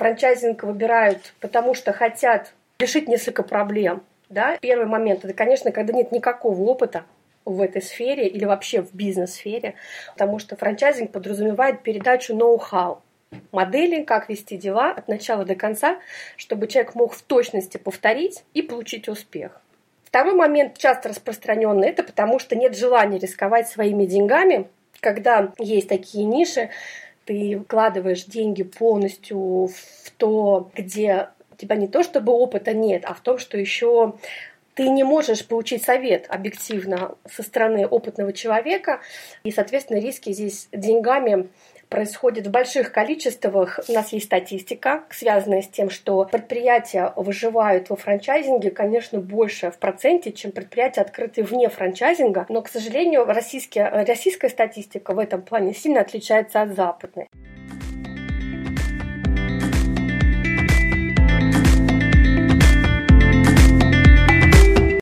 франчайзинг выбирают, потому что хотят решить несколько проблем. Да? Первый момент – это, конечно, когда нет никакого опыта, в этой сфере или вообще в бизнес-сфере, потому что франчайзинг подразумевает передачу ноу-хау, модели, как вести дела от начала до конца, чтобы человек мог в точности повторить и получить успех. Второй момент, часто распространенный, это потому что нет желания рисковать своими деньгами, когда есть такие ниши, ты вкладываешь деньги полностью в то, где у тебя не то чтобы опыта нет, а в том, что еще ты не можешь получить совет объективно со стороны опытного человека, и, соответственно, риски здесь деньгами происходит в больших количествах. У нас есть статистика, связанная с тем, что предприятия выживают во франчайзинге, конечно, больше в проценте, чем предприятия, открытые вне франчайзинга. Но, к сожалению, российская, статистика в этом плане сильно отличается от западной.